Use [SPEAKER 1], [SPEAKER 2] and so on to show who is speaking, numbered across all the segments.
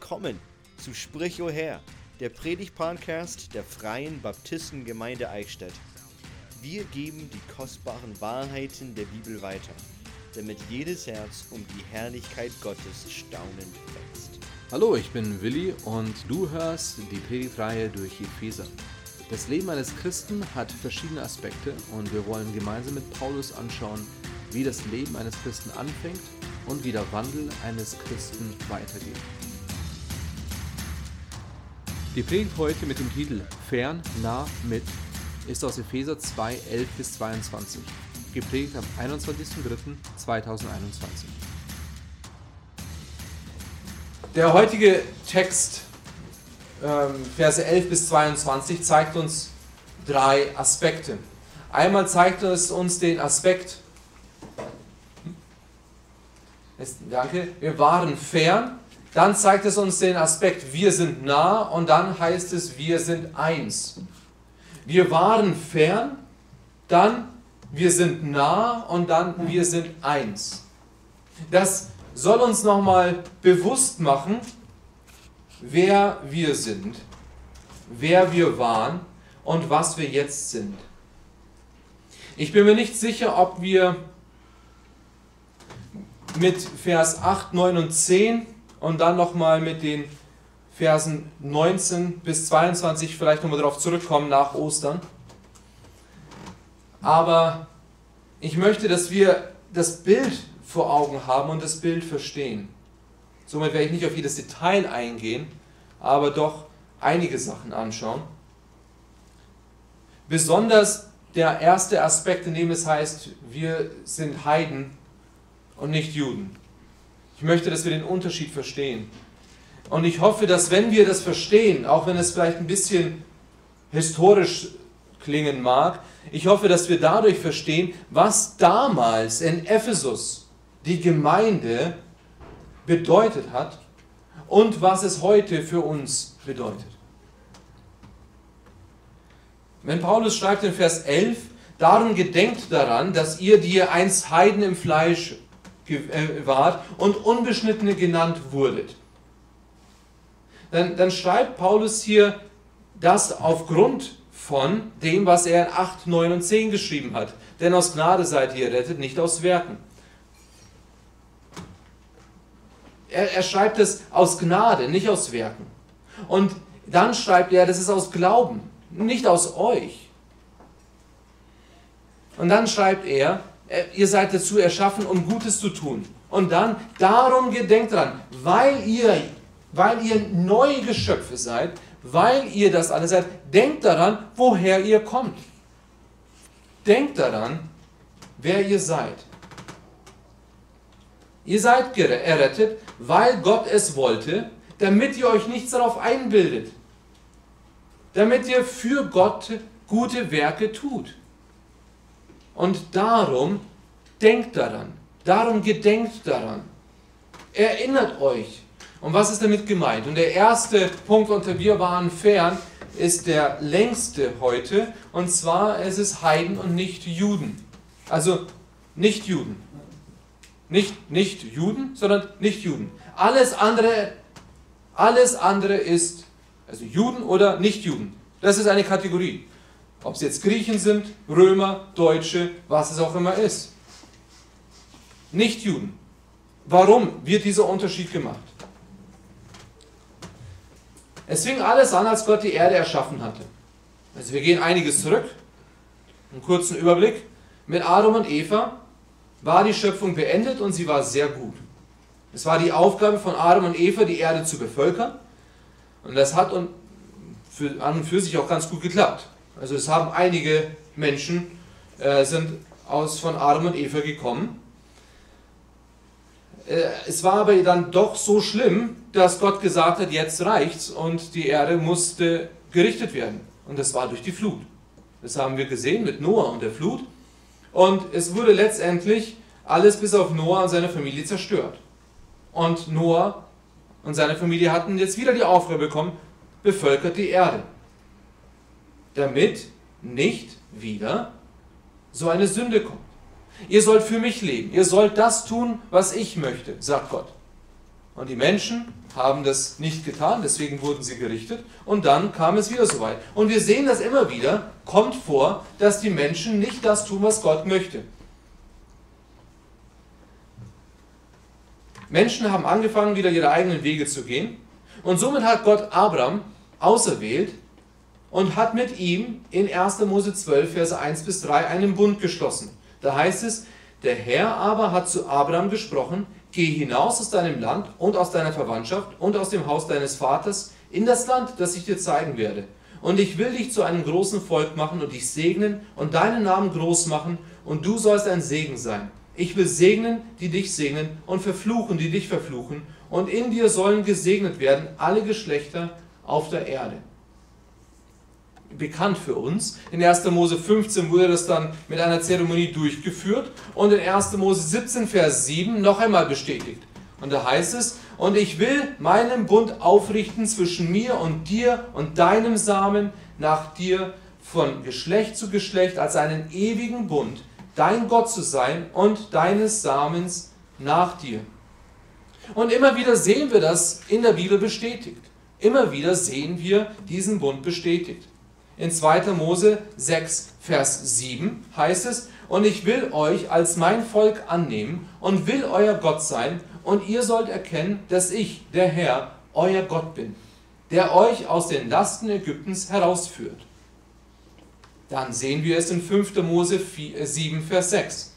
[SPEAKER 1] willkommen zu Sprich o Herr, der Predigt-Podcast der Freien Baptistengemeinde Eichstätt. Wir geben die kostbaren Wahrheiten der Bibel weiter, damit jedes Herz um die Herrlichkeit Gottes staunend wächst.
[SPEAKER 2] Hallo, ich bin Willi und du hörst die Predigtreihe durch Epheser. Das Leben eines Christen hat verschiedene Aspekte und wir wollen gemeinsam mit Paulus anschauen, wie das Leben eines Christen anfängt und wie der Wandel eines Christen weitergeht. Die Predigt heute mit dem Titel Fern, nah, mit ist aus Epheser 2, 11 bis 22, geprägt am 21.03.2021.
[SPEAKER 3] Der heutige Text, ähm, Verse 11 bis 22, zeigt uns drei Aspekte. Einmal zeigt es uns den Aspekt, danke, wir waren fern, dann zeigt es uns den Aspekt, wir sind nah und dann heißt es, wir sind eins. Wir waren fern, dann wir sind nah und dann wir sind eins. Das soll uns nochmal bewusst machen, wer wir sind, wer wir waren und was wir jetzt sind. Ich bin mir nicht sicher, ob wir mit Vers 8, 9 und 10 und dann nochmal mit den Versen 19 bis 22 vielleicht nochmal darauf zurückkommen nach Ostern. Aber ich möchte, dass wir das Bild vor Augen haben und das Bild verstehen. Somit werde ich nicht auf jedes Detail eingehen, aber doch einige Sachen anschauen. Besonders der erste Aspekt, in dem es heißt, wir sind Heiden und nicht Juden. Ich möchte, dass wir den Unterschied verstehen. Und ich hoffe, dass wenn wir das verstehen, auch wenn es vielleicht ein bisschen historisch klingen mag, ich hoffe, dass wir dadurch verstehen, was damals in Ephesus die Gemeinde bedeutet hat und was es heute für uns bedeutet. Wenn Paulus schreibt in Vers 11, darum gedenkt daran, dass ihr, die ihr einst Heiden im Fleisch wart und Unbeschnittene genannt wurdet. Dann, dann schreibt Paulus hier das aufgrund von dem, was er in 8, 9 und 10 geschrieben hat. Denn aus Gnade seid ihr rettet, nicht aus Werken. Er, er schreibt es aus Gnade, nicht aus Werken. Und dann schreibt er, das ist aus Glauben, nicht aus euch. Und dann schreibt er, äh, ihr seid dazu erschaffen, um Gutes zu tun. Und dann, darum gedenkt dran, weil ihr, weil ihr neue Geschöpfe seid, weil ihr das alles seid, denkt daran, woher ihr kommt. Denkt daran, wer ihr seid. Ihr seid errettet, weil Gott es wollte, damit ihr euch nichts darauf einbildet. Damit ihr für Gott gute Werke tut. Und darum denkt daran. Darum gedenkt daran. Erinnert euch. Und was ist damit gemeint? Und der erste Punkt unter wir waren fern ist der längste heute. Und zwar es ist Heiden und nicht Juden. Also nicht Juden. Nicht, nicht Juden, sondern nicht Juden. Alles andere, alles andere ist also Juden oder nicht Juden. Das ist eine Kategorie. Ob es jetzt Griechen sind, Römer, Deutsche, was es auch immer ist. Nicht Juden. Warum wird dieser Unterschied gemacht? Es fing alles an, als Gott die Erde erschaffen hatte. Also wir gehen einiges zurück. Einen kurzen Überblick. Mit Adam und Eva war die Schöpfung beendet und sie war sehr gut. Es war die Aufgabe von Adam und Eva, die Erde zu bevölkern. Und das hat an und für sich auch ganz gut geklappt. Also es haben einige Menschen äh, sind aus von Adam und Eva gekommen. Äh, es war aber dann doch so schlimm, dass Gott gesagt hat, jetzt reicht's und die Erde musste gerichtet werden. Und das war durch die Flut. Das haben wir gesehen mit Noah und der Flut. Und es wurde letztendlich alles bis auf Noah und seine Familie zerstört. Und Noah und seine Familie hatten jetzt wieder die Aufgabe bekommen, bevölkert die Erde damit nicht wieder so eine Sünde kommt. Ihr sollt für mich leben. Ihr sollt das tun, was ich möchte, sagt Gott. Und die Menschen haben das nicht getan, deswegen wurden sie gerichtet. Und dann kam es wieder so weit. Und wir sehen das immer wieder, kommt vor, dass die Menschen nicht das tun, was Gott möchte. Menschen haben angefangen, wieder ihre eigenen Wege zu gehen. Und somit hat Gott Abraham auserwählt und hat mit ihm in 1. Mose 12, Verse 1 bis 3 einen Bund geschlossen. Da heißt es, der Herr aber hat zu Abraham gesprochen, geh hinaus aus deinem Land und aus deiner Verwandtschaft und aus dem Haus deines Vaters in das Land, das ich dir zeigen werde. Und ich will dich zu einem großen Volk machen und dich segnen und deinen Namen groß machen und du sollst ein Segen sein. Ich will segnen, die dich segnen und verfluchen, die dich verfluchen. Und in dir sollen gesegnet werden alle Geschlechter auf der Erde bekannt für uns. In 1. Mose 15 wurde das dann mit einer Zeremonie durchgeführt und in 1. Mose 17, Vers 7 noch einmal bestätigt. Und da heißt es, und ich will meinen Bund aufrichten zwischen mir und dir und deinem Samen nach dir von Geschlecht zu Geschlecht als einen ewigen Bund, dein Gott zu sein und deines Samens nach dir. Und immer wieder sehen wir das in der Bibel bestätigt. Immer wieder sehen wir diesen Bund bestätigt. In 2. Mose 6, Vers 7 heißt es, und ich will euch als mein Volk annehmen und will euer Gott sein, und ihr sollt erkennen, dass ich, der Herr, euer Gott bin, der euch aus den Lasten Ägyptens herausführt. Dann sehen wir es in 5. Mose 7, Vers 6.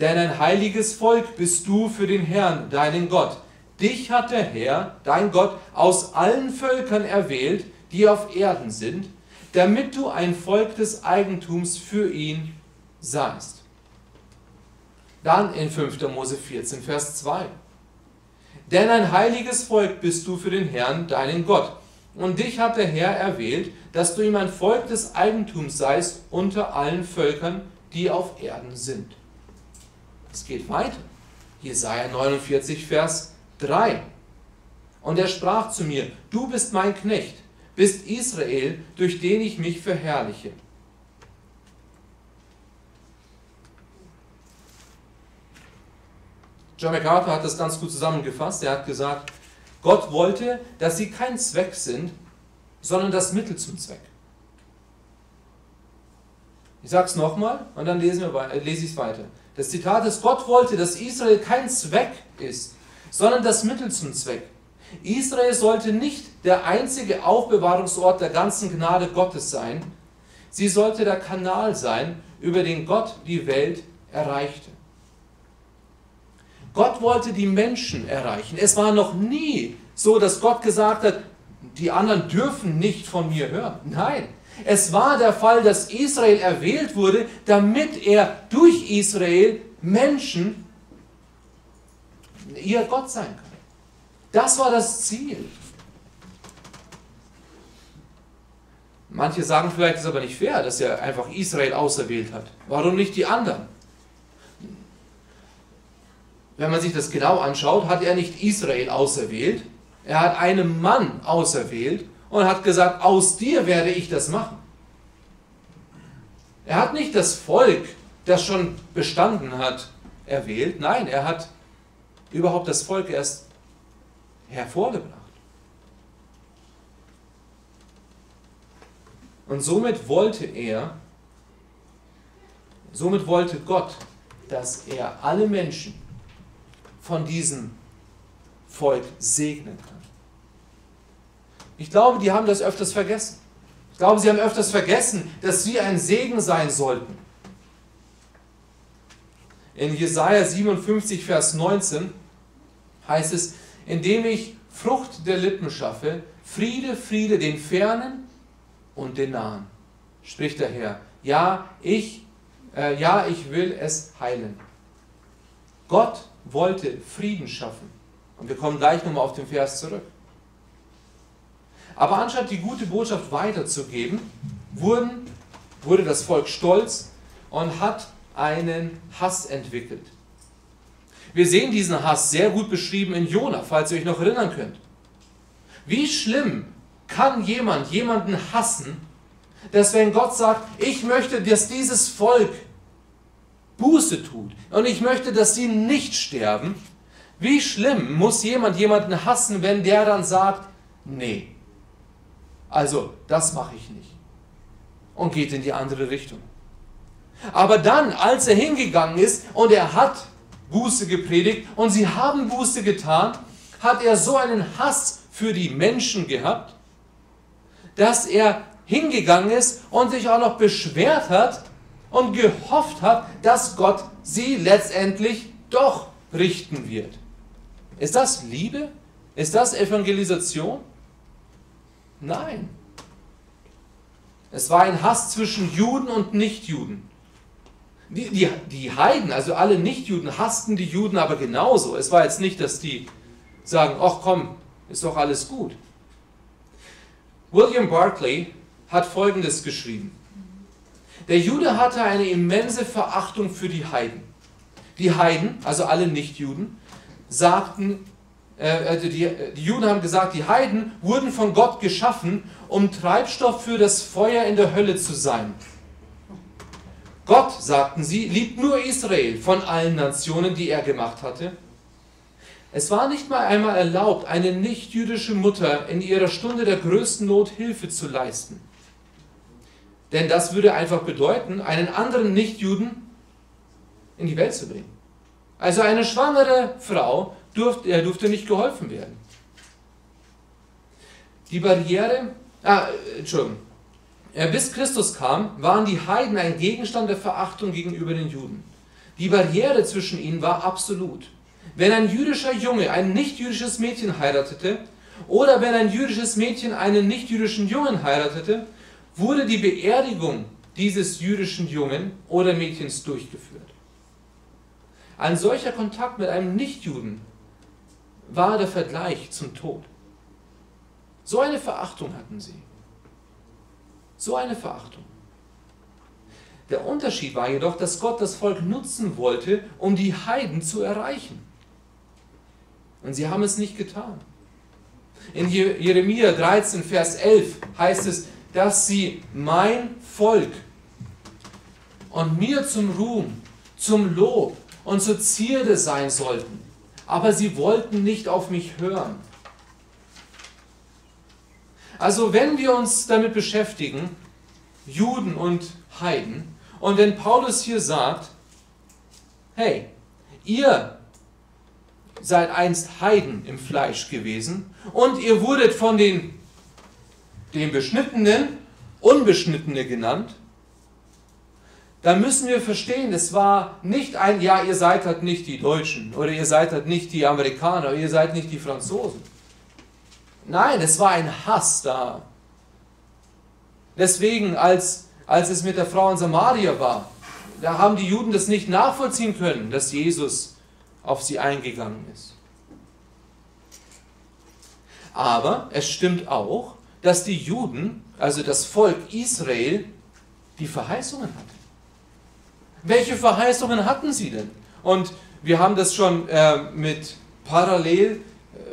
[SPEAKER 3] Denn ein heiliges Volk bist du für den Herrn, deinen Gott. Dich hat der Herr, dein Gott, aus allen Völkern erwählt, die auf Erden sind, damit du ein Volk des Eigentums für ihn seist. Dann in 5. Mose 14, Vers 2. Denn ein heiliges Volk bist du für den Herrn, deinen Gott. Und dich hat der Herr erwählt, dass du ihm ein Volk des Eigentums seist unter allen Völkern, die auf Erden sind. Es geht weiter. Jesaja 49, Vers 3. Und er sprach zu mir: Du bist mein Knecht, bist Israel, durch den ich mich verherrliche. John MacArthur hat das ganz gut zusammengefasst. Er hat gesagt, Gott wollte, dass sie kein Zweck sind, sondern das Mittel zum Zweck. Ich sage es nochmal und dann lesen wir, äh, lese ich es weiter. Das Zitat ist, Gott wollte, dass Israel kein Zweck ist, sondern das Mittel zum Zweck. Israel sollte nicht der einzige Aufbewahrungsort der ganzen Gnade Gottes sein. Sie sollte der Kanal sein, über den Gott die Welt erreichte. Gott wollte die Menschen erreichen. Es war noch nie so, dass Gott gesagt hat, die anderen dürfen nicht von mir hören. Nein, es war der Fall, dass Israel erwählt wurde, damit er durch Israel Menschen ihr Gott sein kann. Das war das Ziel. Manche sagen vielleicht, es ist aber nicht fair, dass er einfach Israel auserwählt hat. Warum nicht die anderen? Wenn man sich das genau anschaut, hat er nicht Israel auserwählt. Er hat einen Mann auserwählt und hat gesagt, aus dir werde ich das machen. Er hat nicht das Volk, das schon bestanden hat, erwählt. Nein, er hat überhaupt das Volk erst hervorgebracht. Und somit wollte er, somit wollte Gott, dass er alle Menschen von diesem Volk segnen kann. Ich glaube, die haben das öfters vergessen. Ich glaube, sie haben öfters vergessen, dass sie ein Segen sein sollten. In Jesaja 57, Vers 19 heißt es: indem ich Frucht der Lippen schaffe, Friede, Friede den Fernen und den Nahen, spricht der Herr. Ja, ich, äh, ja, ich will es heilen. Gott wollte Frieden schaffen. Und wir kommen gleich nochmal auf den Vers zurück. Aber anstatt die gute Botschaft weiterzugeben, wurden, wurde das Volk stolz und hat einen Hass entwickelt. Wir sehen diesen Hass sehr gut beschrieben in Jona, falls ihr euch noch erinnern könnt. Wie schlimm kann jemand jemanden hassen, dass wenn Gott sagt, ich möchte, dass dieses Volk Buße tut und ich möchte, dass sie nicht sterben, Wie schlimm muss jemand jemanden hassen, wenn der dann sagt, nee, also das mache ich nicht und geht in die andere Richtung. Aber dann, als er hingegangen ist und er hat Buße gepredigt und sie haben Buße getan, hat er so einen Hass für die Menschen gehabt, dass er hingegangen ist und sich auch noch beschwert hat und gehofft hat, dass Gott sie letztendlich doch richten wird. Ist das Liebe? Ist das Evangelisation? Nein. Es war ein Hass zwischen Juden und Nichtjuden. Die, die, die Heiden, also alle Nichtjuden, hassten die Juden aber genauso. Es war jetzt nicht, dass die sagen, ach komm, ist doch alles gut. William Barclay hat Folgendes geschrieben. Der Jude hatte eine immense Verachtung für die Heiden. Die Heiden, also alle Nichtjuden, sagten, äh, also die, die Juden haben gesagt, die Heiden wurden von Gott geschaffen, um Treibstoff für das Feuer in der Hölle zu sein. Gott, sagten sie, liebt nur Israel von allen Nationen, die er gemacht hatte. Es war nicht mal einmal erlaubt, eine nichtjüdische Mutter in ihrer Stunde der größten Not Hilfe zu leisten. Denn das würde einfach bedeuten, einen anderen Nichtjuden in die Welt zu bringen. Also eine schwangere Frau durfte, er durfte nicht geholfen werden. Die Barriere, ah, Entschuldigung, bis Christus kam, waren die Heiden ein Gegenstand der Verachtung gegenüber den Juden. Die Barriere zwischen ihnen war absolut. Wenn ein jüdischer Junge ein nicht-jüdisches Mädchen heiratete oder wenn ein jüdisches Mädchen einen nicht-jüdischen Jungen heiratete, wurde die Beerdigung dieses jüdischen Jungen oder Mädchens durchgeführt. Ein solcher Kontakt mit einem Nichtjuden war der Vergleich zum Tod. So eine Verachtung hatten sie. So eine Verachtung. Der Unterschied war jedoch, dass Gott das Volk nutzen wollte, um die Heiden zu erreichen. Und sie haben es nicht getan. In Jeremia 13, Vers 11 heißt es, dass sie mein Volk und mir zum Ruhm, zum Lob und zur Zierde sein sollten. Aber sie wollten nicht auf mich hören. Also wenn wir uns damit beschäftigen, Juden und Heiden, und wenn Paulus hier sagt, hey, ihr seid einst Heiden im Fleisch gewesen und ihr wurdet von den den Beschnittenen Unbeschnittene genannt, dann müssen wir verstehen, es war nicht ein, ja, ihr seid halt nicht die Deutschen oder ihr seid halt nicht die Amerikaner, oder ihr seid nicht die Franzosen. Nein, es war ein Hass da. Deswegen, als, als es mit der Frau in Samaria war, da haben die Juden das nicht nachvollziehen können, dass Jesus auf sie eingegangen ist. Aber es stimmt auch, dass die Juden, also das Volk Israel, die Verheißungen hatten. Welche Verheißungen hatten sie denn? Und wir haben das schon äh, mit parallel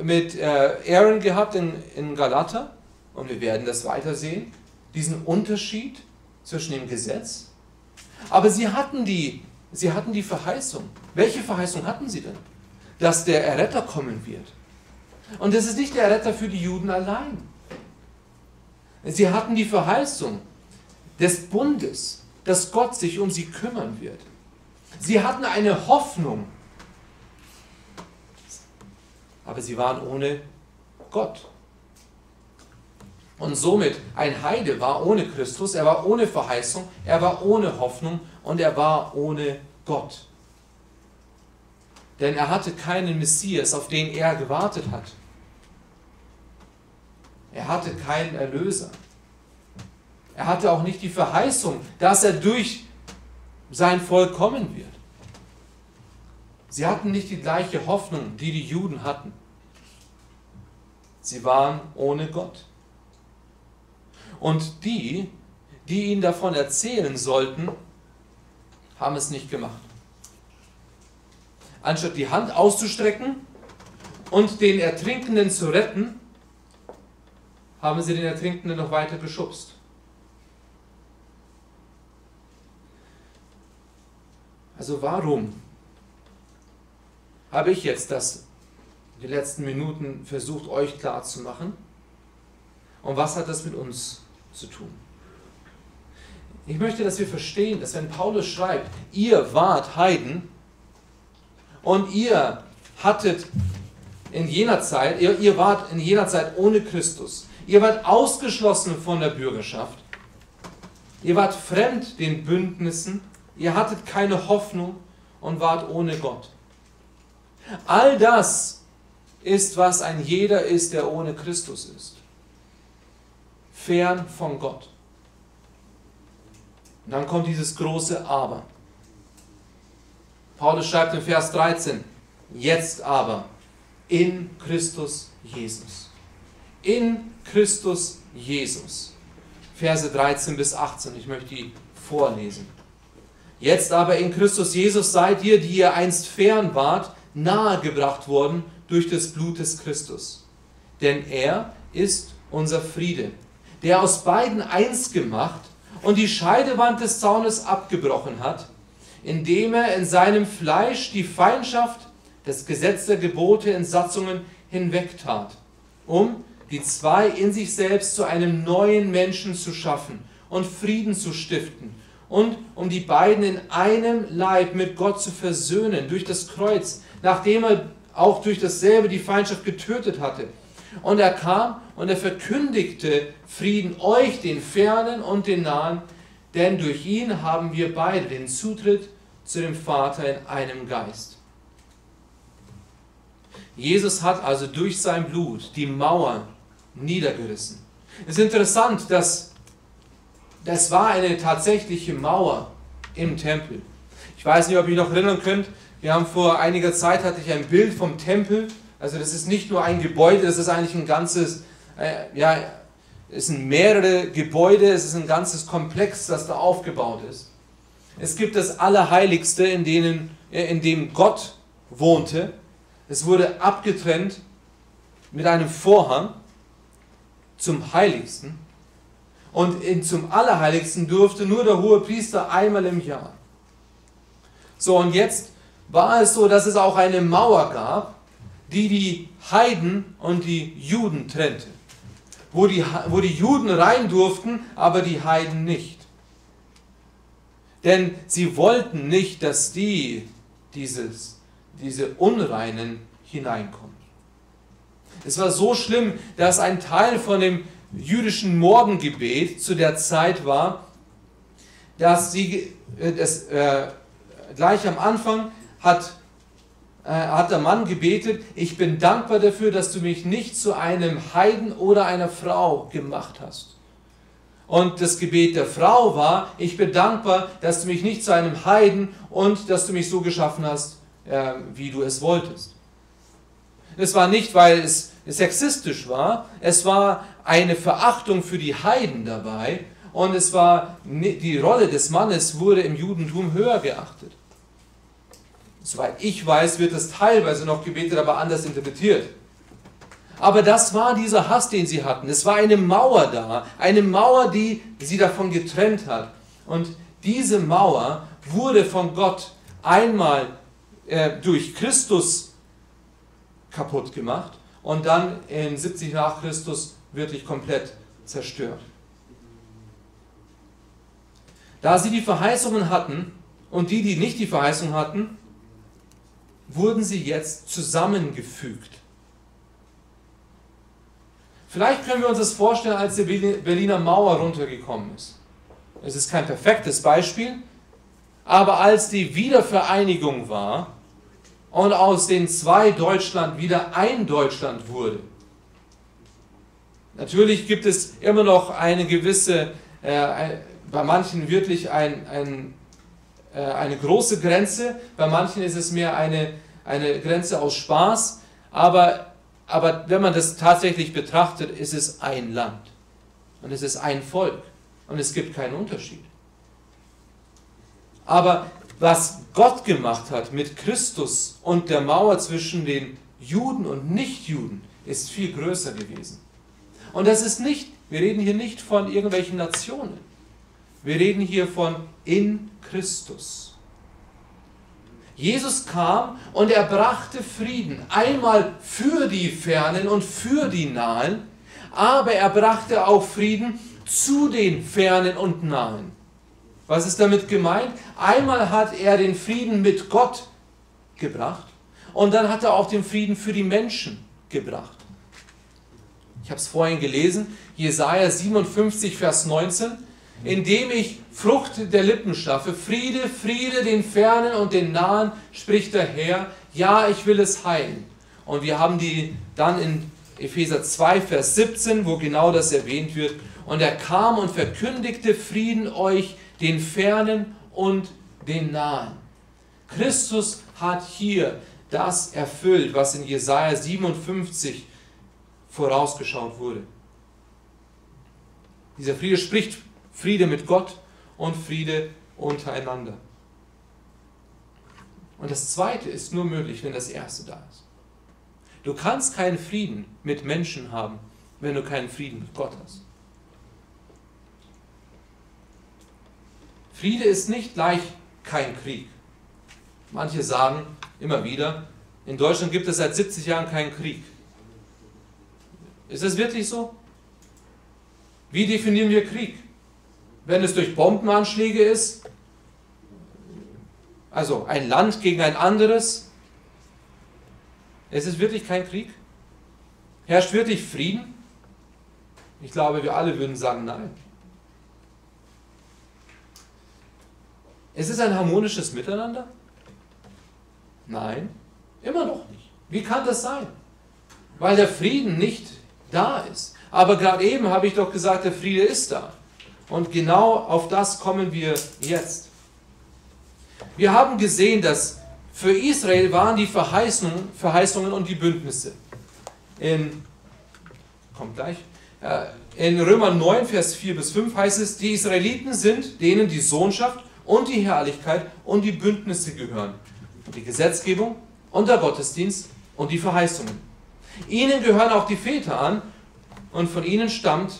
[SPEAKER 3] mit äh, Aaron gehabt in, Galater und wir werden das weitersehen, diesen Unterschied zwischen dem Gesetz. Aber sie hatten die, sie hatten die Verheißung. Welche Verheißung hatten sie denn? Dass der Erretter kommen wird. Und das ist nicht der Erretter für die Juden allein. Sie hatten die Verheißung des Bundes, dass Gott sich um sie kümmern wird. Sie hatten eine Hoffnung, aber sie waren ohne Gott. Und somit, ein Heide war ohne Christus, er war ohne Verheißung, er war ohne Hoffnung und er war ohne Gott. Denn er hatte keinen Messias, auf den er gewartet hat. Er hatte keinen Erlöser. Er hatte auch nicht die Verheißung, dass er durch sein Volk kommen wird. Sie hatten nicht die gleiche Hoffnung, die die Juden hatten. Sie waren ohne Gott. Und die, die ihnen davon erzählen sollten, haben es nicht gemacht. Anstatt die Hand auszustrecken und den Ertrinkenden zu retten, haben sie den Ertrinkenden noch weiter geschubst. Also warum habe ich jetzt das die letzten Minuten versucht euch klarzumachen. Und was hat das mit uns zu tun? Ich möchte, dass wir verstehen, dass wenn Paulus schreibt, ihr wart Heiden und ihr hattet in jener Zeit, ihr, ihr wart in jener Zeit ohne Christus, ihr wart ausgeschlossen von der Bürgerschaft, ihr wart fremd den Bündnissen, ihr hattet keine Hoffnung und wart ohne Gott. All das ist, was ein jeder ist, der ohne Christus ist. Fern von Gott. Und dann kommt dieses große Aber. Paulus schreibt in Vers 13, jetzt aber in Christus Jesus. In Christus Jesus. Verse 13 bis 18, ich möchte die vorlesen. Jetzt aber in Christus Jesus seid ihr, die ihr einst fern wart, nahegebracht worden durch das Blut des Christus. Denn er ist unser Friede, der aus beiden eins gemacht und die Scheidewand des Zaunes abgebrochen hat, indem er in seinem Fleisch die Feindschaft des Gesetz der Gebote in Satzungen hinwegtat, um die zwei in sich selbst zu einem neuen Menschen zu schaffen und Frieden zu stiften und um die beiden in einem Leib mit Gott zu versöhnen durch das Kreuz, nachdem er auch durch dasselbe die Feindschaft getötet hatte. Und er kam und er verkündigte Frieden euch, den Fernen und den Nahen, denn durch ihn haben wir beide den Zutritt zu dem Vater in einem Geist. Jesus hat also durch sein Blut die Mauer niedergerissen. Es ist interessant, dass das war eine tatsächliche Mauer im Tempel. Ich weiß nicht, ob ihr noch erinnern könnt, wir haben vor einiger Zeit hatte ich ein Bild vom Tempel. Also das ist nicht nur ein Gebäude, das ist eigentlich ein ganzes, äh, ja, es sind mehrere Gebäude, es ist ein ganzes Komplex, das da aufgebaut ist. Es gibt das Allerheiligste, in, denen, äh, in dem Gott wohnte. Es wurde abgetrennt mit einem Vorhang zum Heiligsten. Und in, zum Allerheiligsten durfte nur der hohe Priester einmal im Jahr. So, und jetzt war es so, dass es auch eine Mauer gab, die die Heiden und die Juden trennte. Wo die, wo die Juden rein durften, aber die Heiden nicht. Denn sie wollten nicht, dass die, dieses, diese Unreinen hineinkommen. Es war so schlimm, dass ein Teil von dem jüdischen Morgengebet zu der Zeit war, dass sie äh, das, äh, gleich am Anfang hat, äh, hat der Mann gebetet, ich bin dankbar dafür, dass du mich nicht zu einem Heiden oder einer Frau gemacht hast. Und das Gebet der Frau war, ich bin dankbar, dass du mich nicht zu einem Heiden und dass du mich so geschaffen hast, äh, wie du es wolltest. Es war nicht, weil es sexistisch war, es war eine Verachtung für die Heiden dabei und es war die Rolle des Mannes wurde im Judentum höher geachtet. Soweit ich weiß, wird das teilweise noch gebetet, aber anders interpretiert. Aber das war dieser Hass, den sie hatten. Es war eine Mauer da, eine Mauer, die sie davon getrennt hat. Und diese Mauer wurde von Gott einmal äh, durch Christus kaputt gemacht und dann in 70 nach Christus wirklich komplett zerstört. Da sie die Verheißungen hatten und die, die nicht die Verheißung hatten, wurden sie jetzt zusammengefügt. Vielleicht können wir uns das vorstellen, als die Berliner Mauer runtergekommen ist. Es ist kein perfektes Beispiel, aber als die Wiedervereinigung war und aus den zwei Deutschland wieder ein Deutschland wurde, natürlich gibt es immer noch eine gewisse, äh, bei manchen wirklich ein, ein eine große Grenze, bei manchen ist es mehr eine, eine Grenze aus Spaß, aber, aber wenn man das tatsächlich betrachtet, ist es ein Land und es ist ein Volk und es gibt keinen Unterschied. Aber was Gott gemacht hat mit Christus und der Mauer zwischen den Juden und Nichtjuden, ist viel größer gewesen. Und das ist nicht, wir reden hier nicht von irgendwelchen Nationen. Wir reden hier von in Christus. Jesus kam und er brachte Frieden, einmal für die Fernen und für die Nahen, aber er brachte auch Frieden zu den Fernen und Nahen. Was ist damit gemeint? Einmal hat er den Frieden mit Gott gebracht und dann hat er auch den Frieden für die Menschen gebracht. Ich habe es vorhin gelesen, Jesaja 57, Vers 19 indem ich Frucht der Lippen schaffe. Friede, Friede den Fernen und den Nahen, spricht der Herr. Ja, ich will es heilen. Und wir haben die dann in Epheser 2, Vers 17, wo genau das erwähnt wird. Und er kam und verkündigte Frieden euch, den Fernen und den Nahen. Christus hat hier das erfüllt, was in Jesaja 57 vorausgeschaut wurde. Dieser Friede spricht Friede mit Gott und Friede untereinander. Und das Zweite ist nur möglich, wenn das Erste da ist. Du kannst keinen Frieden mit Menschen haben, wenn du keinen Frieden mit Gott hast. Friede ist nicht gleich kein Krieg. Manche sagen immer wieder, in Deutschland gibt es seit 70 Jahren keinen Krieg. Ist es wirklich so? Wie definieren wir Krieg? Wenn es durch Bombenanschläge ist, also ein Land gegen ein anderes, ist es wirklich kein Krieg? Herrscht wirklich Frieden? Ich glaube, wir alle würden sagen nein. Ist es ein harmonisches Miteinander? Nein, immer noch nicht. Wie kann das sein? Weil der Frieden nicht da ist. Aber gerade eben habe ich doch gesagt, der Friede ist da. Und genau auf das kommen wir jetzt. Wir haben gesehen, dass für Israel waren die Verheißungen, Verheißungen und die Bündnisse. In, kommt gleich, in Römer 9, Vers 4 bis 5 heißt es, die Israeliten sind, denen die Sohnschaft und die Herrlichkeit und die Bündnisse gehören. Die Gesetzgebung und der Gottesdienst und die Verheißungen. Ihnen gehören auch die Väter an und von ihnen stammt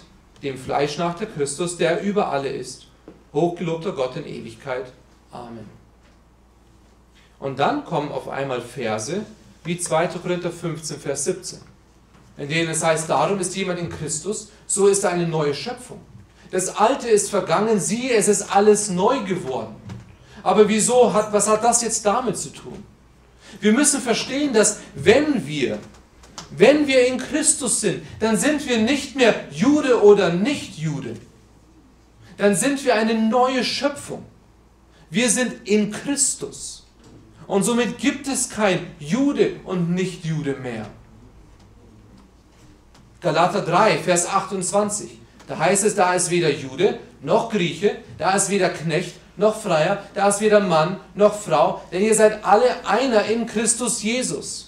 [SPEAKER 3] dem Fleisch nach der Christus, der über alle ist. Hochgelobter Gott in Ewigkeit. Amen. Und dann kommen auf einmal Verse wie 2. Korinther 15, Vers 17, in denen es heißt, darum ist jemand in Christus, so ist er eine neue Schöpfung. Das Alte ist vergangen, siehe, es ist alles neu geworden. Aber wieso hat, was hat das jetzt damit zu tun? Wir müssen verstehen, dass wenn wir wenn wir in Christus sind, dann sind wir nicht mehr Jude oder nicht Jude. Dann sind wir eine neue Schöpfung. Wir sind in Christus. Und somit gibt es kein Jude und nicht Jude mehr. Galater 3, Vers 28. Da heißt es, da ist weder Jude noch Grieche, da ist weder Knecht noch Freier, da ist weder Mann noch Frau, denn ihr seid alle einer in Christus Jesus.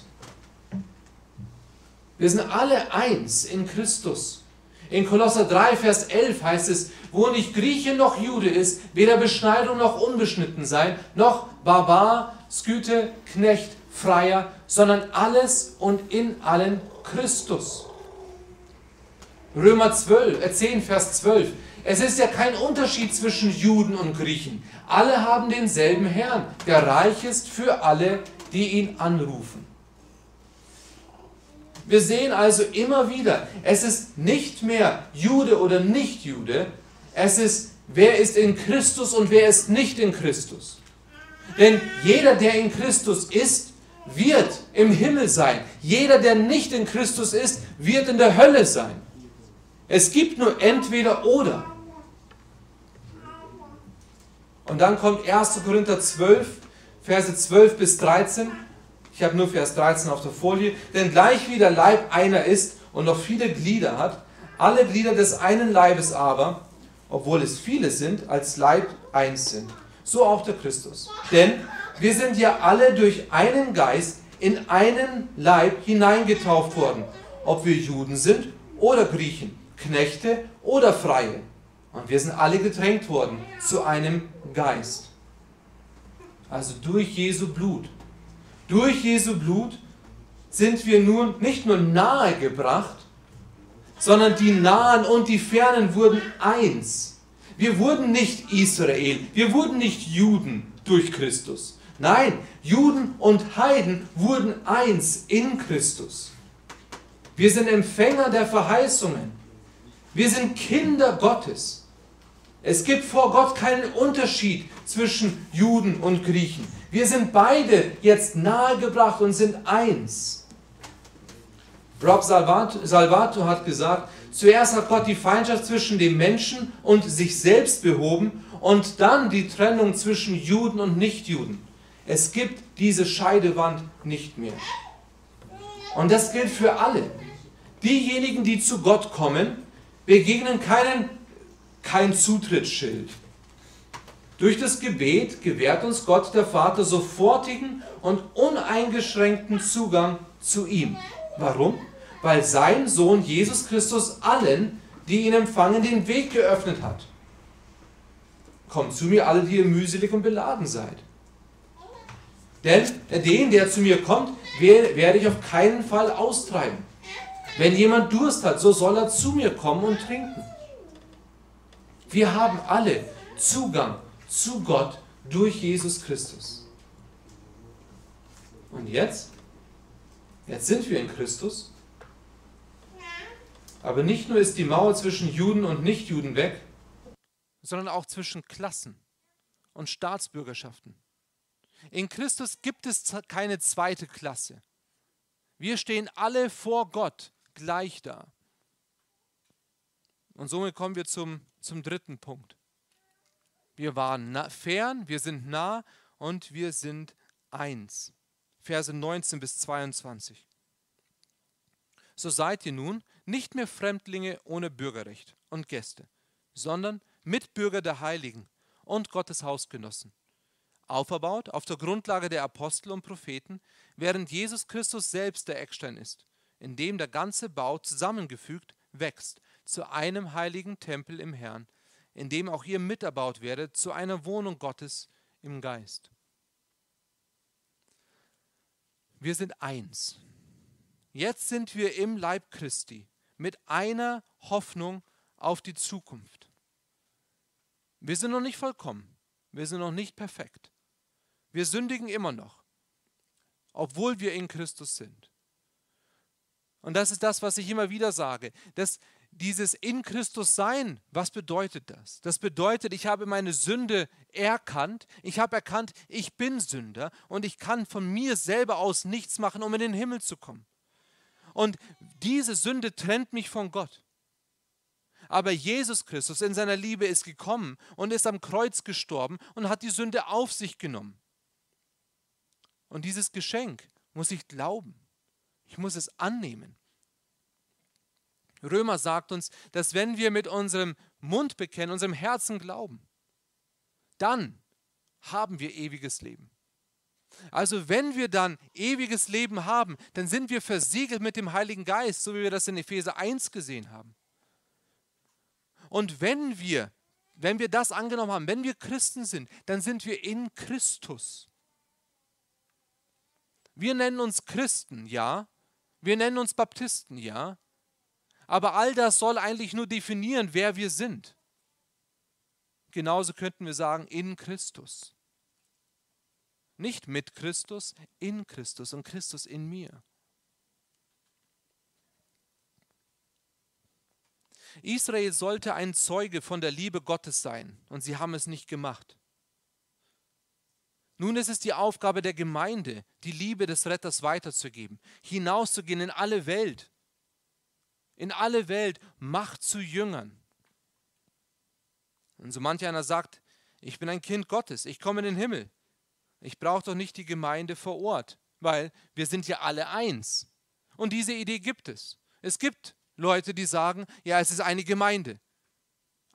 [SPEAKER 3] Wir sind alle eins in Christus. In Kolosser 3, Vers 11 heißt es, wo nicht Grieche noch Jude ist, weder Beschneidung noch unbeschnitten sein, noch Barbar, Sküte, Knecht, Freier, sondern alles und in allen Christus. Römer 12, 10, äh, Vers 12. Es ist ja kein Unterschied zwischen Juden und Griechen. Alle haben denselben Herrn, der reich ist für alle, die ihn anrufen. Wir sehen also immer wieder, es ist nicht mehr Jude oder nicht Jude, es ist, wer ist in Christus und wer ist nicht in Christus. Denn jeder, der in Christus ist, wird im Himmel sein. Jeder, der nicht in Christus ist, wird in der Hölle sein. Es gibt nur entweder oder. Und dann kommt 1. Korinther 12, Verse 12 bis 13. Ich habe nur Vers 13 auf der Folie. Denn gleich wie der Leib einer ist und noch viele Glieder hat, alle Glieder des einen Leibes aber, obwohl es viele sind, als Leib eins sind. So auch der Christus. Denn wir sind ja alle durch einen Geist in einen Leib hineingetauft worden, ob wir Juden sind oder Griechen, Knechte oder Freie. Und wir sind alle getränkt worden zu einem Geist. Also durch Jesu Blut durch Jesu Blut sind wir nun nicht nur nahe gebracht, sondern die Nahen und die Fernen wurden eins. Wir wurden nicht Israel, wir wurden nicht Juden durch Christus. Nein, Juden und Heiden wurden eins in Christus. Wir sind Empfänger der Verheißungen. Wir sind Kinder Gottes. Es gibt vor Gott keinen Unterschied zwischen Juden und Griechen. Wir sind beide jetzt nahegebracht und sind eins. Rob Salvato, hat gesagt, zuerst hat Gott die Feindschaft zwischen dem Menschen und sich selbst behoben und dann die Trennung zwischen Juden und Nichtjuden. Es gibt diese Scheidewand nicht mehr. Und das gilt für alle. Diejenigen, die zu Gott kommen, begegnen keinen, kein Zutrittsschild. Durch das Gebet gewährt uns Gott der Vater sofortigen und uneingeschränkten Zugang zu ihm. Warum? Weil sein Sohn Jesus Christus allen, die ihn empfangen, den Weg geöffnet hat. Kommt zu mir alle, die ihr mühselig und beladen seid. Denn den, der zu mir kommt, werde ich auf keinen Fall austreiben. Wenn jemand Durst hat, so soll er zu mir kommen und trinken. Wir haben alle Zugang zu Gott durch Jesus Christus. Und jetzt? Jetzt sind wir in Christus. Aber nicht nur ist die Mauer zwischen Juden und Nichtjuden weg, sondern auch zwischen Klassen und Staatsbürgerschaften. In Christus gibt es keine zweite Klasse. Wir stehen alle vor Gott gleich da. Und somit kommen wir zum, zum dritten Punkt. Wir waren fern, wir sind nah und wir sind eins. Verse 19 bis 22. So seid ihr nun nicht mehr Fremdlinge ohne Bürgerrecht und Gäste, sondern Mitbürger der Heiligen und Gottes Hausgenossen auferbaut auf der Grundlage der Apostel und Propheten, während Jesus Christus selbst der Eckstein ist, in dem der ganze Bau zusammengefügt wächst zu einem heiligen Tempel im Herrn, in dem auch ihr miterbaut werdet zu einer Wohnung Gottes im Geist. Wir sind eins. Jetzt sind wir im Leib Christi mit einer Hoffnung auf die Zukunft. Wir sind noch nicht vollkommen. Wir sind noch nicht perfekt. Wir sündigen immer noch, obwohl wir in Christus sind. Und das ist das, was ich immer wieder sage. Dass dieses in Christus sein, was bedeutet das? Das bedeutet, ich habe meine Sünde erkannt. Ich habe erkannt, ich bin Sünder und ich kann von mir selber aus nichts machen, um in den Himmel zu kommen. Und diese Sünde trennt mich von Gott. Aber Jesus Christus in seiner Liebe ist gekommen und ist am Kreuz gestorben und hat die Sünde auf sich genommen. Und dieses Geschenk muss ich glauben. Ich muss es annehmen. Römer sagt uns, dass wenn wir mit unserem Mund bekennen, unserem Herzen glauben, dann haben wir ewiges Leben. Also wenn wir dann ewiges Leben haben, dann sind wir versiegelt mit dem Heiligen Geist, so wie wir das in Epheser 1 gesehen haben. Und wenn wir, wenn wir das angenommen haben, wenn wir Christen sind, dann sind wir in Christus. Wir nennen uns Christen, ja. Wir nennen uns Baptisten, ja. Aber all das soll eigentlich nur definieren, wer wir sind. Genauso könnten wir sagen, in Christus. Nicht mit Christus, in Christus und Christus in mir. Israel sollte ein Zeuge von der Liebe Gottes sein und sie haben es nicht gemacht. Nun ist es die Aufgabe der Gemeinde, die Liebe des Retters weiterzugeben, hinauszugehen in alle Welt. In alle Welt, Macht zu Jüngern. Und so manch einer sagt, ich bin ein Kind Gottes, ich komme in den Himmel. Ich brauche doch nicht die Gemeinde vor Ort, weil wir sind ja alle eins. Und diese Idee gibt es. Es gibt Leute, die sagen, ja, es ist eine Gemeinde.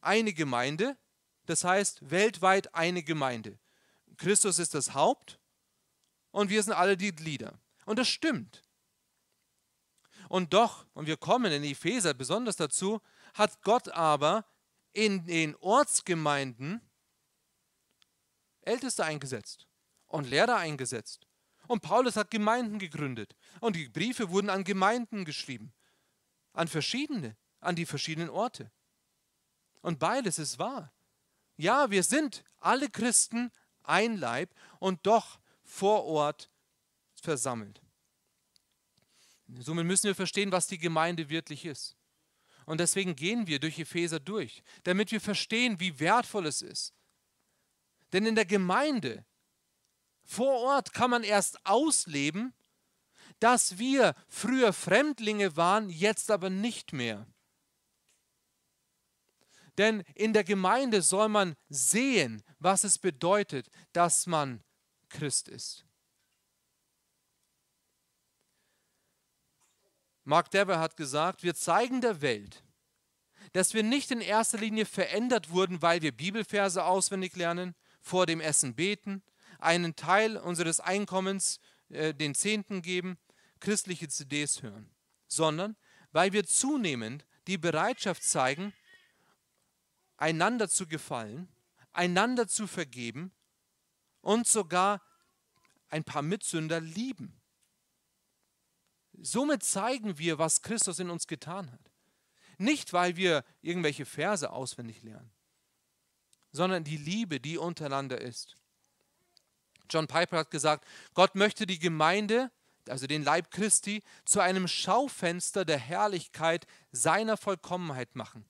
[SPEAKER 3] Eine Gemeinde, das heißt weltweit eine Gemeinde. Christus ist das Haupt und wir sind alle die Glieder. Und das stimmt. Und doch, und wir kommen in Epheser besonders dazu, hat Gott aber in den Ortsgemeinden Älteste eingesetzt und Lehrer eingesetzt. Und Paulus hat Gemeinden gegründet. Und die Briefe wurden an Gemeinden geschrieben. An verschiedene, an die verschiedenen Orte. Und beides ist wahr. Ja, wir sind alle Christen ein Leib und doch vor Ort versammelt. Somit müssen wir verstehen, was die Gemeinde wirklich ist. Und deswegen gehen wir durch Epheser durch, damit wir verstehen, wie wertvoll es ist. Denn in der Gemeinde vor Ort kann man erst ausleben, dass wir früher Fremdlinge waren, jetzt aber nicht mehr. Denn in der Gemeinde soll man sehen, was es bedeutet, dass man Christ ist. Mark Dever hat gesagt, wir zeigen der Welt, dass wir nicht in erster Linie verändert wurden, weil wir Bibelverse auswendig lernen, vor dem Essen beten, einen Teil unseres Einkommens äh, den Zehnten geben, christliche CDs hören, sondern weil wir zunehmend die Bereitschaft zeigen, einander zu gefallen, einander zu vergeben und sogar ein paar Mitsünder lieben. Somit zeigen wir, was Christus in uns getan hat. Nicht, weil wir irgendwelche Verse auswendig lernen, sondern die Liebe, die untereinander ist. John Piper hat gesagt, Gott möchte die Gemeinde, also den Leib Christi, zu einem Schaufenster der Herrlichkeit seiner Vollkommenheit machen.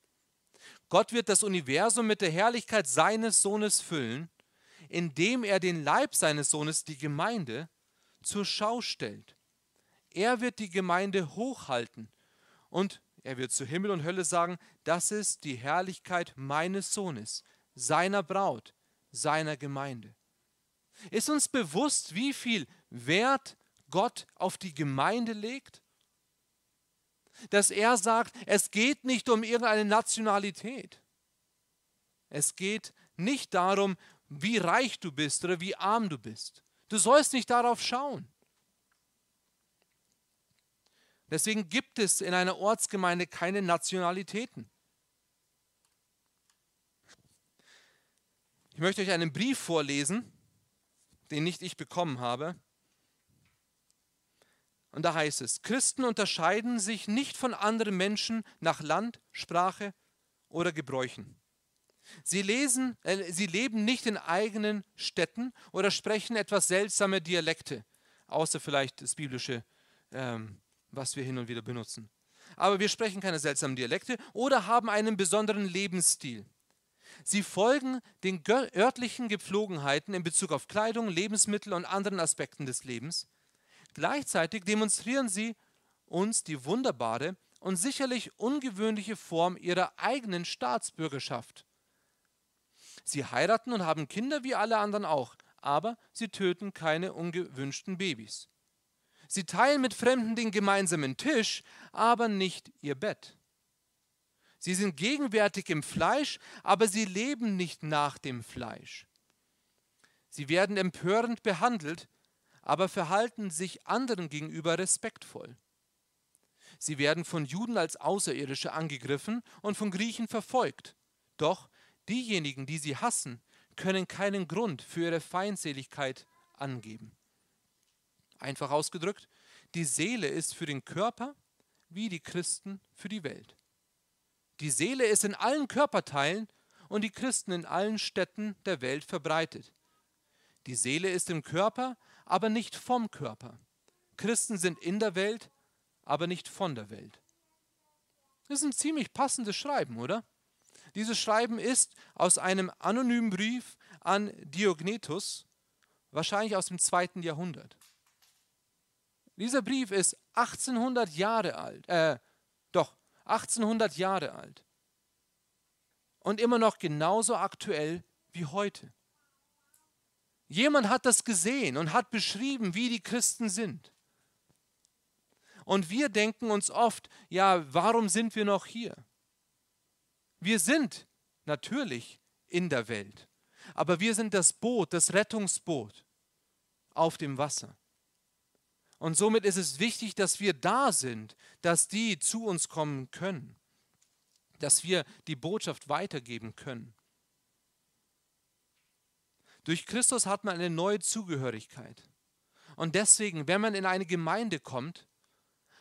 [SPEAKER 3] Gott wird das Universum mit der Herrlichkeit seines Sohnes füllen, indem er den Leib seines Sohnes, die Gemeinde, zur Schau stellt. Er wird die Gemeinde hochhalten und er wird zu Himmel und Hölle sagen, das ist die Herrlichkeit meines Sohnes, seiner Braut, seiner Gemeinde. Ist uns bewusst, wie viel Wert Gott auf die Gemeinde legt? Dass er sagt, es geht nicht um irgendeine Nationalität. Es geht nicht darum, wie reich du bist oder wie arm du bist. Du sollst nicht darauf schauen. Deswegen gibt es in einer Ortsgemeinde keine Nationalitäten. Ich möchte euch einen Brief vorlesen, den nicht ich bekommen habe. Und da heißt es, Christen unterscheiden sich nicht von anderen Menschen nach Land, Sprache oder Gebräuchen. Sie, lesen, äh, sie leben nicht in eigenen Städten oder sprechen etwas seltsame Dialekte, außer vielleicht das biblische, ähm, was wir hin und wieder benutzen. Aber wir sprechen keine seltsamen Dialekte oder haben einen besonderen Lebensstil. Sie folgen den örtlichen Gepflogenheiten in Bezug auf Kleidung, Lebensmittel und anderen Aspekten des Lebens. Gleichzeitig demonstrieren sie uns die wunderbare und sicherlich ungewöhnliche Form ihrer eigenen Staatsbürgerschaft. Sie heiraten und haben Kinder wie alle anderen auch, aber sie töten keine ungewünschten Babys. Sie teilen mit Fremden den gemeinsamen Tisch, aber nicht ihr Bett. Sie sind gegenwärtig im Fleisch, aber sie leben nicht nach dem Fleisch. Sie werden empörend behandelt, aber verhalten sich anderen gegenüber respektvoll. Sie werden von Juden als Außerirdische angegriffen und von Griechen verfolgt. Doch diejenigen, die sie hassen, können keinen Grund für ihre Feindseligkeit angeben. Einfach ausgedrückt, die Seele ist für den Körper wie die Christen für die Welt. Die Seele ist in allen Körperteilen und die Christen in allen Städten der Welt verbreitet. Die Seele ist im Körper, aber nicht vom Körper. Christen sind in der Welt, aber nicht von der Welt. Das ist ein ziemlich passendes Schreiben, oder? Dieses Schreiben ist aus einem anonymen Brief an Diognetus, wahrscheinlich aus dem zweiten Jahrhundert. Dieser Brief ist 1800 Jahre alt, äh, doch 1800 Jahre alt und immer noch genauso aktuell wie heute. Jemand hat das gesehen und hat beschrieben, wie die Christen sind. Und wir denken uns oft, ja, warum sind wir noch hier? Wir sind natürlich in der Welt, aber wir sind das Boot, das Rettungsboot auf dem Wasser. Und somit ist es wichtig, dass wir da sind, dass die zu uns kommen können, dass wir die Botschaft weitergeben können. Durch Christus hat man eine neue Zugehörigkeit. Und deswegen, wenn man in eine Gemeinde kommt,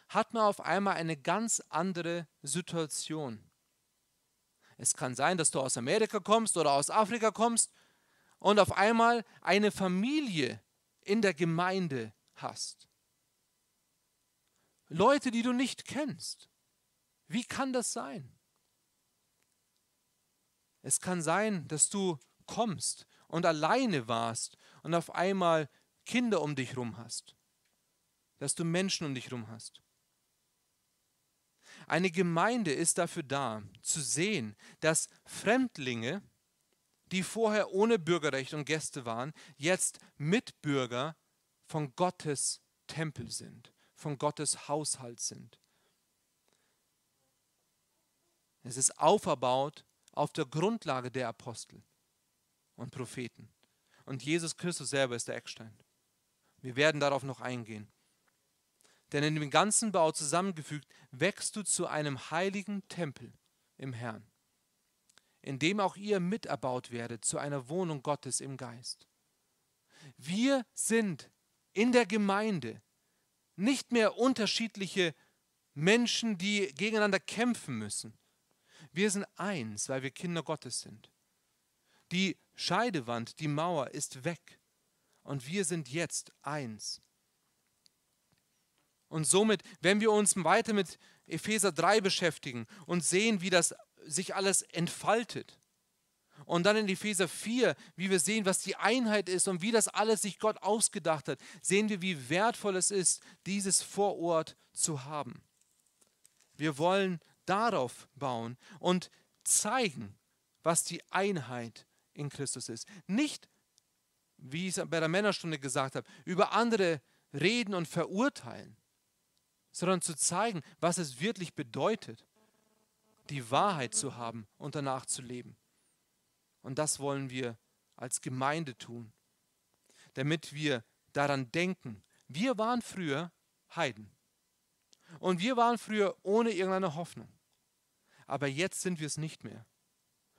[SPEAKER 3] hat man auf einmal eine ganz andere Situation. Es kann sein, dass du aus Amerika kommst oder aus Afrika kommst und auf einmal eine Familie in der Gemeinde hast. Leute, die du nicht kennst. Wie kann das sein? Es kann sein, dass du kommst und alleine warst und auf einmal Kinder um dich rum hast. Dass du Menschen um dich rum hast. Eine Gemeinde ist dafür da, zu sehen, dass Fremdlinge, die vorher ohne Bürgerrecht und Gäste waren, jetzt Mitbürger von Gottes Tempel sind, von Gottes Haushalt sind. Es ist auferbaut auf der Grundlage der Apostel und Propheten. Und Jesus Christus selber ist der Eckstein. Wir werden darauf noch eingehen. Denn in dem ganzen Bau zusammengefügt wächst du zu einem heiligen Tempel im Herrn, in dem auch ihr miterbaut werdet zu einer Wohnung Gottes im Geist. Wir sind in der Gemeinde nicht mehr unterschiedliche Menschen, die gegeneinander kämpfen müssen. Wir sind eins, weil wir Kinder Gottes sind. Die Scheidewand, die Mauer ist weg und wir sind jetzt eins. Und somit, wenn wir uns weiter mit Epheser 3 beschäftigen und sehen, wie das sich alles entfaltet, und dann in Epheser 4, wie wir sehen, was die Einheit ist und wie das alles sich Gott ausgedacht hat, sehen wir, wie wertvoll es ist, dieses Vorort zu haben. Wir wollen darauf bauen und zeigen, was die Einheit in Christus ist. Nicht, wie ich es bei der Männerstunde gesagt habe, über andere reden und verurteilen, sondern zu zeigen, was es wirklich bedeutet, die Wahrheit zu haben und danach zu leben. Und das wollen wir als Gemeinde tun, damit wir daran denken, wir waren früher Heiden. Und wir waren früher ohne irgendeine Hoffnung. Aber jetzt sind wir es nicht mehr.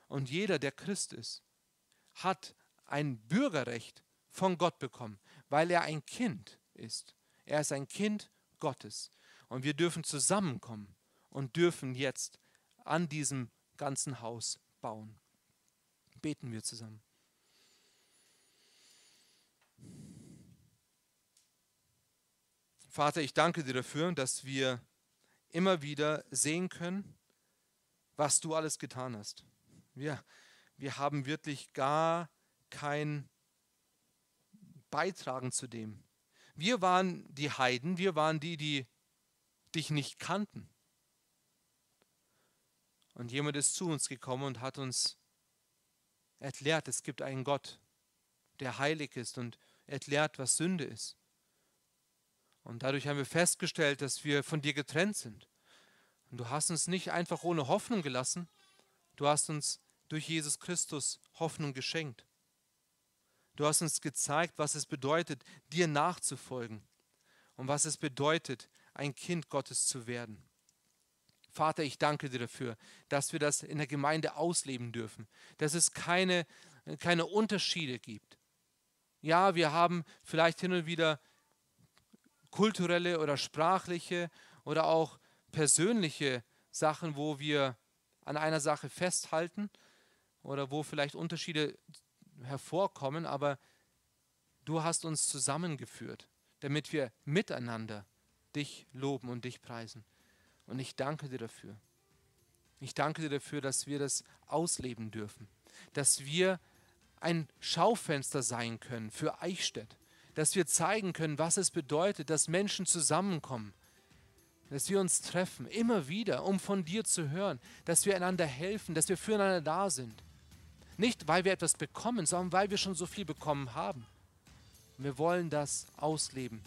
[SPEAKER 3] Und jeder, der Christ ist, hat ein Bürgerrecht von Gott bekommen, weil er ein Kind ist. Er ist ein Kind Gottes. Und wir dürfen zusammenkommen und dürfen jetzt an diesem ganzen Haus bauen. Beten wir zusammen. Vater, ich danke dir dafür, dass wir immer wieder sehen können, was du alles getan hast. Wir, wir haben wirklich gar kein Beitragen zu dem. Wir waren die Heiden, wir waren die, die dich nicht kannten. Und jemand ist zu uns gekommen und hat uns erklärt, es gibt einen Gott, der heilig ist und erklärt, was Sünde ist. Und dadurch haben wir festgestellt, dass wir von dir getrennt sind. Und du hast uns nicht einfach ohne Hoffnung gelassen, du hast uns durch Jesus Christus Hoffnung geschenkt. Du hast uns gezeigt, was es bedeutet, dir nachzufolgen und was es bedeutet, ein Kind Gottes zu werden. Vater, ich danke dir dafür, dass wir das in der Gemeinde ausleben dürfen, dass es keine, keine Unterschiede gibt. Ja, wir haben vielleicht hin und wieder kulturelle oder sprachliche oder auch persönliche Sachen, wo wir an einer Sache festhalten oder wo vielleicht Unterschiede hervorkommen, aber du hast uns zusammengeführt, damit wir miteinander dich loben und dich preisen. Und ich danke dir dafür. Ich danke dir dafür, dass wir das ausleben dürfen, dass wir ein Schaufenster sein können für Eichstätt, dass wir zeigen können, was es bedeutet, dass Menschen zusammenkommen, dass wir uns treffen, immer wieder, um von dir zu hören, dass wir einander helfen, dass wir füreinander da sind. Nicht, weil wir etwas bekommen, sondern weil wir schon so viel bekommen haben. Wir wollen das ausleben.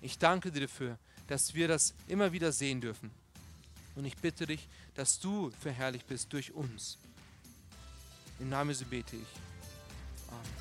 [SPEAKER 3] Ich danke dir dafür, dass wir das immer wieder sehen dürfen. Und ich bitte dich, dass du verherrlicht bist durch uns. Im Namen Jesu bete ich. Amen.